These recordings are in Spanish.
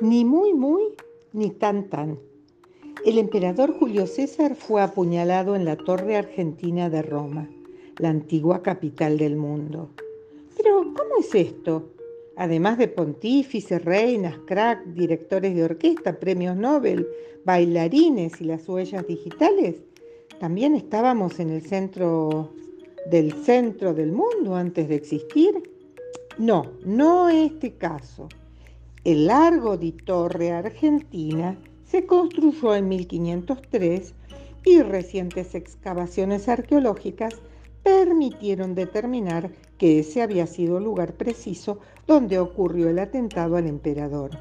Ni muy, muy, ni tan, tan. El emperador Julio César fue apuñalado en la Torre Argentina de Roma, la antigua capital del mundo. Pero, ¿cómo es esto? Además de pontífices, reinas, crack, directores de orquesta, premios Nobel, bailarines y las huellas digitales, también estábamos en el centro del centro del mundo antes de existir. No, no este caso. El largo de Torre Argentina se construyó en 1503 y recientes excavaciones arqueológicas permitieron determinar que ese había sido el lugar preciso donde ocurrió el atentado al emperador.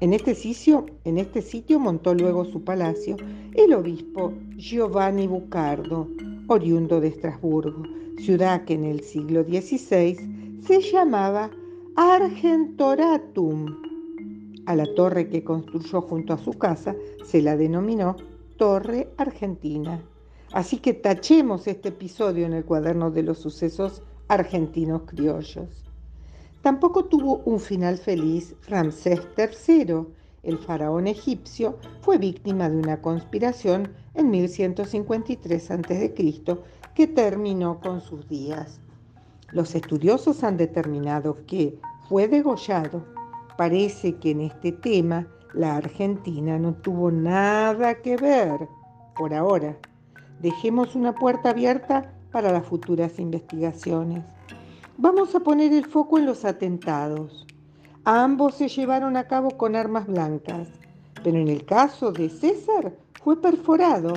En este, sitio, en este sitio montó luego su palacio el obispo Giovanni Bucardo, oriundo de Estrasburgo, ciudad que en el siglo XVI se llamaba Argentoratum. A la torre que construyó junto a su casa se la denominó Torre Argentina. Así que tachemos este episodio en el cuaderno de los sucesos argentinos criollos. Tampoco tuvo un final feliz Ramsés III. El faraón egipcio fue víctima de una conspiración en 1153 a.C. que terminó con sus días. Los estudiosos han determinado que fue degollado. Parece que en este tema la Argentina no tuvo nada que ver por ahora. Dejemos una puerta abierta para las futuras investigaciones. Vamos a poner el foco en los atentados. Ambos se llevaron a cabo con armas blancas, pero en el caso de César fue perforado,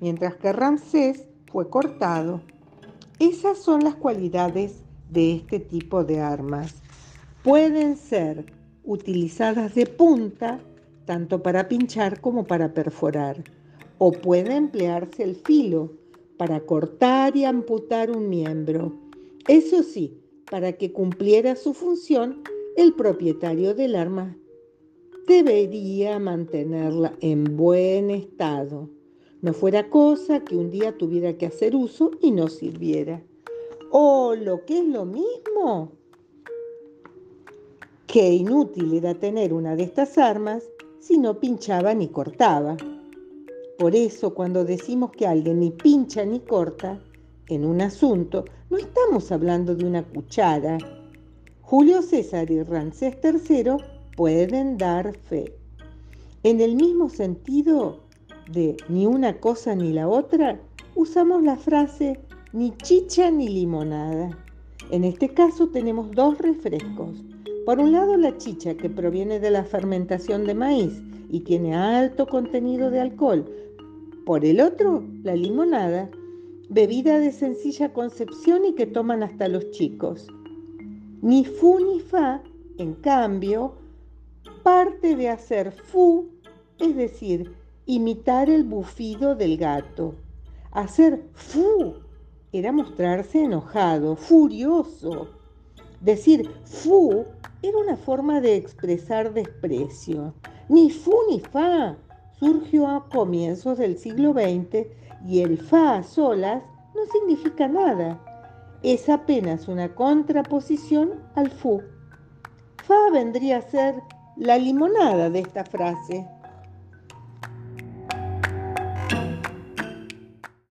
mientras que Ramsés fue cortado. Esas son las cualidades de este tipo de armas. Pueden ser utilizadas de punta, tanto para pinchar como para perforar, o puede emplearse el filo para cortar y amputar un miembro. Eso sí, para que cumpliera su función, el propietario del arma debería mantenerla en buen estado. No fuera cosa que un día tuviera que hacer uso y no sirviera. O lo que es lo mismo, que inútil era tener una de estas armas si no pinchaba ni cortaba. Por eso cuando decimos que alguien ni pincha ni corta, en un asunto, no estamos hablando de una cuchara. Julio César y Ramsés III pueden dar fe. En el mismo sentido de ni una cosa ni la otra, usamos la frase ni chicha ni limonada. En este caso tenemos dos refrescos. Por un lado la chicha que proviene de la fermentación de maíz y tiene alto contenido de alcohol. Por el otro, la limonada bebida de sencilla concepción y que toman hasta los chicos. Ni fu ni fa, en cambio, parte de hacer fu, es decir, imitar el bufido del gato. Hacer fu era mostrarse enojado, furioso. Decir fu era una forma de expresar desprecio. Ni fu ni fa surgió a comienzos del siglo XX y el fa a solas no significa nada. Es apenas una contraposición al fu. Fa vendría a ser la limonada de esta frase.